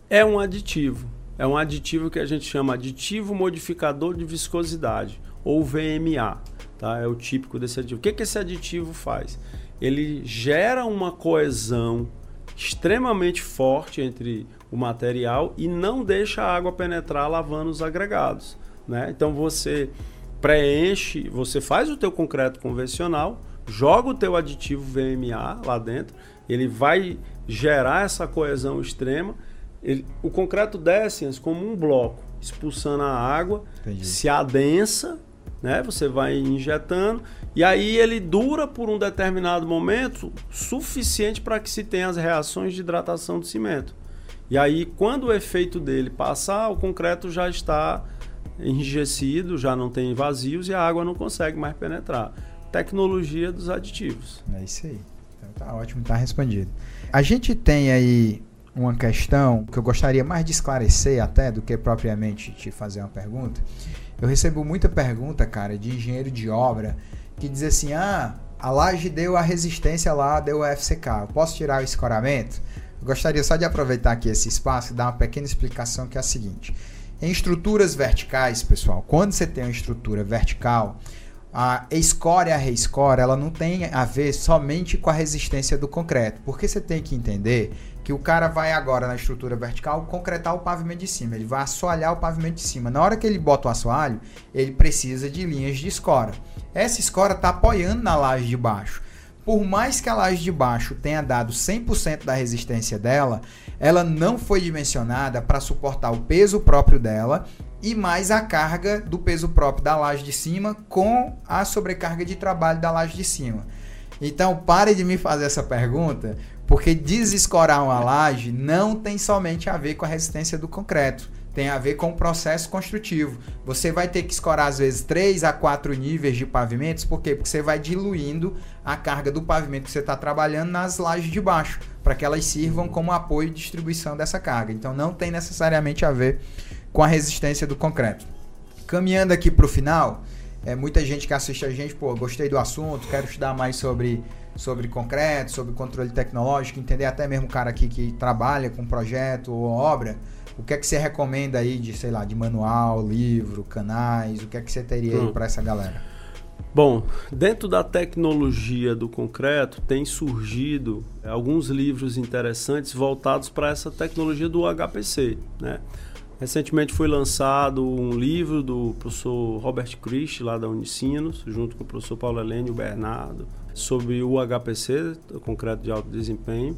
É um aditivo. É um aditivo que a gente chama aditivo modificador de viscosidade, ou VMA. Tá? É o típico desse aditivo. O que, que esse aditivo faz? Ele gera uma coesão extremamente forte entre o material e não deixa a água penetrar lavando os agregados. Né? Então você preenche, você faz o teu concreto convencional, joga o teu aditivo VMA lá dentro, ele vai gerar essa coesão extrema. Ele, o concreto desce como um bloco, expulsando a água, Entendi. se adensa, né? Você vai injetando e aí ele dura por um determinado momento suficiente para que se tenha as reações de hidratação do cimento. E aí, quando o efeito dele passar, o concreto já está enrijecido, já não tem vazios e a água não consegue mais penetrar. Tecnologia dos aditivos. É isso aí. Então tá ótimo, tá respondido. A gente tem aí uma questão que eu gostaria mais de esclarecer até do que propriamente te fazer uma pergunta. Eu recebo muita pergunta, cara, de engenheiro de obra que diz assim: "Ah, a laje deu a resistência lá, deu a FCK. Eu posso tirar o escoramento?" Eu gostaria só de aproveitar aqui esse espaço e dar uma pequena explicação que é a seguinte: em estruturas verticais, pessoal, quando você tem uma estrutura vertical, a escória e a reescória, ela não tem a ver somente com a resistência do concreto. Porque você tem que entender que o cara vai agora na estrutura vertical concretar o pavimento de cima, ele vai assoalhar o pavimento de cima. Na hora que ele bota o assoalho, ele precisa de linhas de escora. Essa escora está apoiando na laje de baixo. Por mais que a laje de baixo tenha dado 100% da resistência dela, ela não foi dimensionada para suportar o peso próprio dela e mais a carga do peso próprio da laje de cima com a sobrecarga de trabalho da laje de cima. Então, pare de me fazer essa pergunta, porque desescorar uma laje não tem somente a ver com a resistência do concreto, tem a ver com o processo construtivo. Você vai ter que escorar às vezes 3 a 4 níveis de pavimentos, por quê? Porque você vai diluindo a carga do pavimento que você está trabalhando nas lajes de baixo, para que elas sirvam como apoio e distribuição dessa carga. Então não tem necessariamente a ver com a resistência do concreto. Caminhando aqui para o final, é, muita gente que assiste a gente, pô, gostei do assunto, quero estudar mais sobre, sobre concreto, sobre controle tecnológico, entender até mesmo o cara aqui que trabalha com projeto ou obra. O que é que você recomenda aí de, sei lá, de manual, livro, canais? O que é que você teria hum. aí para essa galera? Bom, dentro da tecnologia do concreto tem surgido alguns livros interessantes voltados para essa tecnologia do HPC, né? Recentemente foi lançado um livro do professor Robert Christ, lá da Unicinos, junto com o professor Paulo Helene e o Bernardo, sobre o HPC, o concreto de alto desempenho.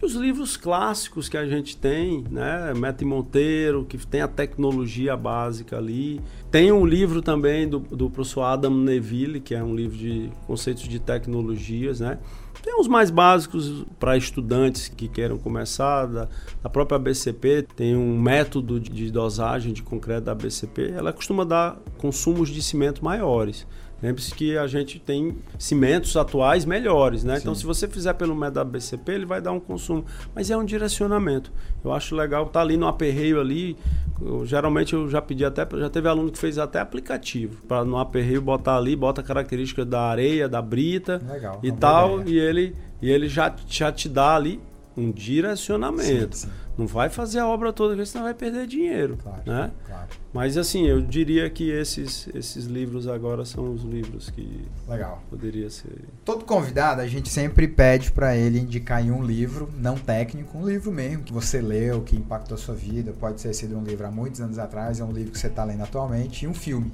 E os livros clássicos que a gente tem, né? Mete Monteiro, que tem a tecnologia básica ali. Tem um livro também do, do professor Adam Neville, que é um livro de conceitos de tecnologias, né? Tem uns mais básicos para estudantes que queiram começar, da, da, própria BCP, tem um método de dosagem de concreto da BCP, ela costuma dar consumos de cimento maiores. Lembre-se que a gente tem cimentos atuais melhores, né? Então, Sim. Então, se você fizer pelo método da BCP, ele vai dar um consumo. Mas é um direcionamento. Eu acho legal estar tá ali no aperreio ali. Eu, geralmente eu já pedi até, já teve aluno que fez até aplicativo para no aperreio botar ali, bota a característica da areia, da brita legal, e tal, e ele e ele já, já te dá ali um direcionamento. Sim, sim. Não vai fazer a obra toda, senão vai perder dinheiro. Claro, né? Claro. Mas assim, eu diria que esses, esses livros agora são os livros que Legal. poderia ser. Todo convidado, a gente sempre pede para ele indicar em um livro, não técnico, um livro mesmo, que você leu, que impactou a sua vida. Pode ter sido um livro há muitos anos atrás, é um livro que você está lendo atualmente, e um filme.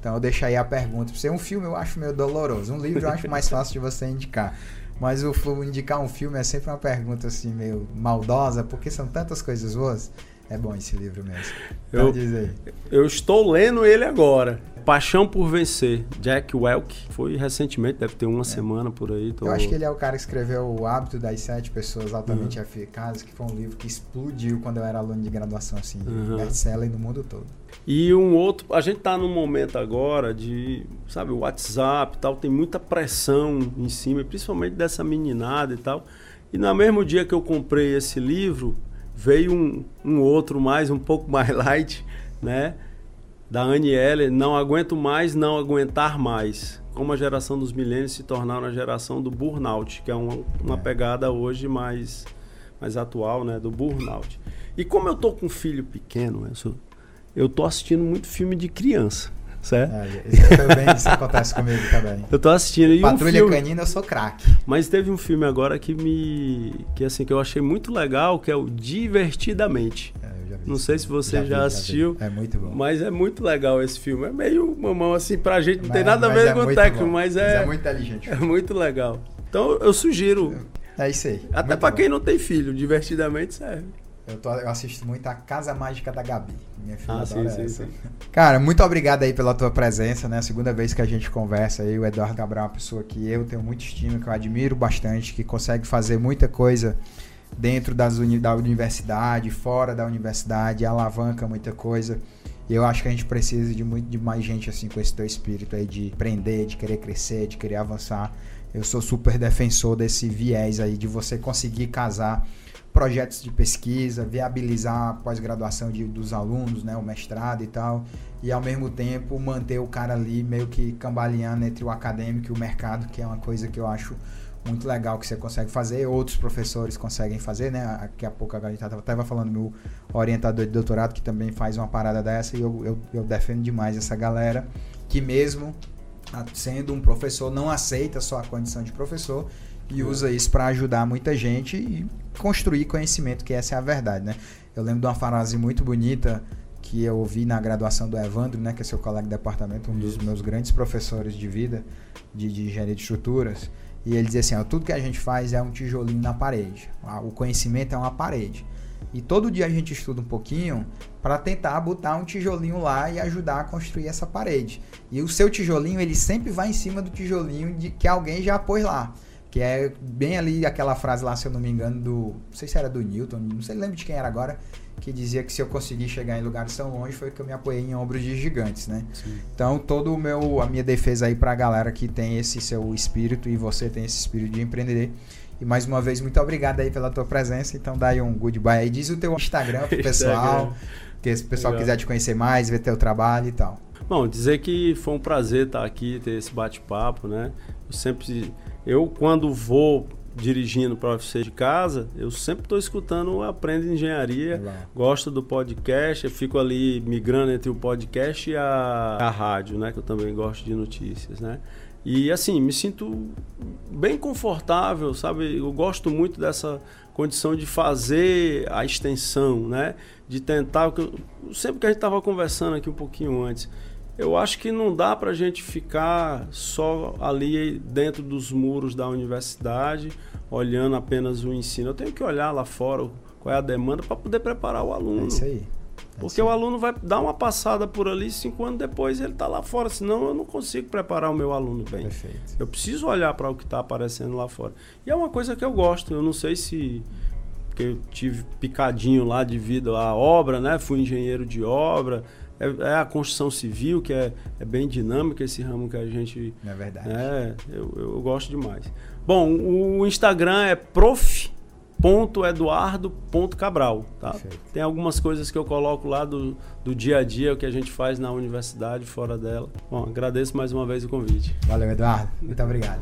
Então eu deixo aí a pergunta para você. Um filme eu acho meio doloroso, um livro eu acho mais fácil de você indicar. Mas o, indicar um filme é sempre uma pergunta assim meio maldosa, porque são tantas coisas boas. É bom esse livro mesmo. Então, eu, diz aí. eu estou lendo ele agora. Paixão por Vencer, Jack Welk. Foi recentemente, deve ter uma é. semana por aí. Tô... Eu acho que ele é o cara que escreveu O Hábito das Sete Pessoas Altamente uhum. Eficazes, que foi um livro que explodiu quando eu era aluno de graduação, assim, uhum. best-seller no mundo todo. E um outro, a gente está num momento agora de, sabe, o WhatsApp e tal, tem muita pressão em cima, principalmente dessa meninada e tal. E no mesmo dia que eu comprei esse livro, veio um, um outro mais, um pouco mais light, né? Da Annie Heller, Não Aguento Mais, Não Aguentar Mais. Como a geração dos milênios se tornaram a geração do burnout, que é uma, uma é. pegada hoje mais, mais atual, né? Do burnout. E como eu tô com um filho pequeno, eu, eu tô assistindo muito filme de criança certo? É, isso também isso acontece comigo também. Eu tô assistindo e Patrulha um filme... Canina eu sou craque. Mas teve um filme agora que me que assim que eu achei muito legal, que é o Divertidamente. É, eu já vi Não sei se você já, já vi, assistiu. Já é muito bom. Mas é muito legal esse filme. É meio mamão assim pra gente, não mas, tem nada a ver é com o técnico, mas é mas é muito inteligente. É muito legal. Então eu sugiro. É isso aí. Até para quem não tem filho, divertidamente serve. Eu, tô, eu, assisto muito a Casa Mágica da Gabi. Minha filha ah, sim, sim, sim, Cara, muito obrigado aí pela tua presença, né? Segunda vez que a gente conversa aí. O Eduardo Gabriel é uma pessoa que eu tenho muito estima, que eu admiro bastante, que consegue fazer muita coisa dentro das uni da universidade, fora da universidade, alavanca muita coisa. E eu acho que a gente precisa de muito de mais gente assim com esse teu espírito aí de aprender, de querer crescer, de querer avançar. eu sou super defensor desse viés aí de você conseguir casar projetos de pesquisa, viabilizar a pós-graduação dos alunos, né, o mestrado e tal, e ao mesmo tempo manter o cara ali meio que cambaleando entre o acadêmico e o mercado, que é uma coisa que eu acho muito legal que você consegue fazer, outros professores conseguem fazer, né? Daqui a pouco a gente estava falando meu orientador de doutorado que também faz uma parada dessa e eu, eu, eu defendo demais essa galera que mesmo sendo um professor não aceita só a condição de professor e usa isso para ajudar muita gente e construir conhecimento, que essa é a verdade, né? Eu lembro de uma frase muito bonita que eu ouvi na graduação do Evandro, né, que é seu colega de departamento, um dos meus grandes professores de vida, de, de engenharia de estruturas, e ele dizia assim: ó, tudo que a gente faz é um tijolinho na parede. O conhecimento é uma parede. E todo dia a gente estuda um pouquinho para tentar botar um tijolinho lá e ajudar a construir essa parede. E o seu tijolinho, ele sempre vai em cima do tijolinho de, que alguém já pôs lá. Que é bem ali aquela frase lá, se eu não me engano, do. Não sei se era do Newton, não sei, lembro de quem era agora, que dizia que se eu conseguir chegar em lugares tão longe foi que eu me apoiei em ombros de gigantes, né? Sim. Então, todo o meu a minha defesa aí pra galera que tem esse seu espírito e você tem esse espírito de empreender. E mais uma vez, muito obrigado aí pela tua presença. Então, dá aí um goodbye aí. Diz o teu Instagram pro pessoal, que se o pessoal Legal. quiser te conhecer mais, ver teu trabalho e tal. Bom, dizer que foi um prazer estar aqui, ter esse bate-papo, né? Eu sempre, eu quando vou dirigindo para o UFC de casa, eu sempre estou escutando Aprende Engenharia, gosto do podcast, eu fico ali migrando entre o podcast e a, a rádio, né? Que eu também gosto de notícias, né? E assim, me sinto bem confortável, sabe? Eu gosto muito dessa condição de fazer a extensão, né? De tentar, sempre que a gente estava conversando aqui um pouquinho antes, eu acho que não dá para a gente ficar só ali dentro dos muros da universidade, olhando apenas o ensino. Eu tenho que olhar lá fora qual é a demanda para poder preparar o aluno. É isso aí. É Porque o aluno vai dar uma passada por ali, cinco anos depois ele está lá fora. Senão eu não consigo preparar o meu aluno bem. Perfeito. Eu preciso olhar para o que está aparecendo lá fora. E é uma coisa que eu gosto. Eu não sei se porque eu tive picadinho lá de vida a obra, né? Fui engenheiro de obra, é, é, a construção civil, que é, é bem dinâmica esse ramo que a gente. É verdade. É, eu, eu gosto demais. Bom, o Instagram é prof.eduardo.cabral. Tá? Tem algumas coisas que eu coloco lá do, do dia a dia, o que a gente faz na universidade, fora dela. Bom, agradeço mais uma vez o convite. Valeu, Eduardo. Muito obrigado.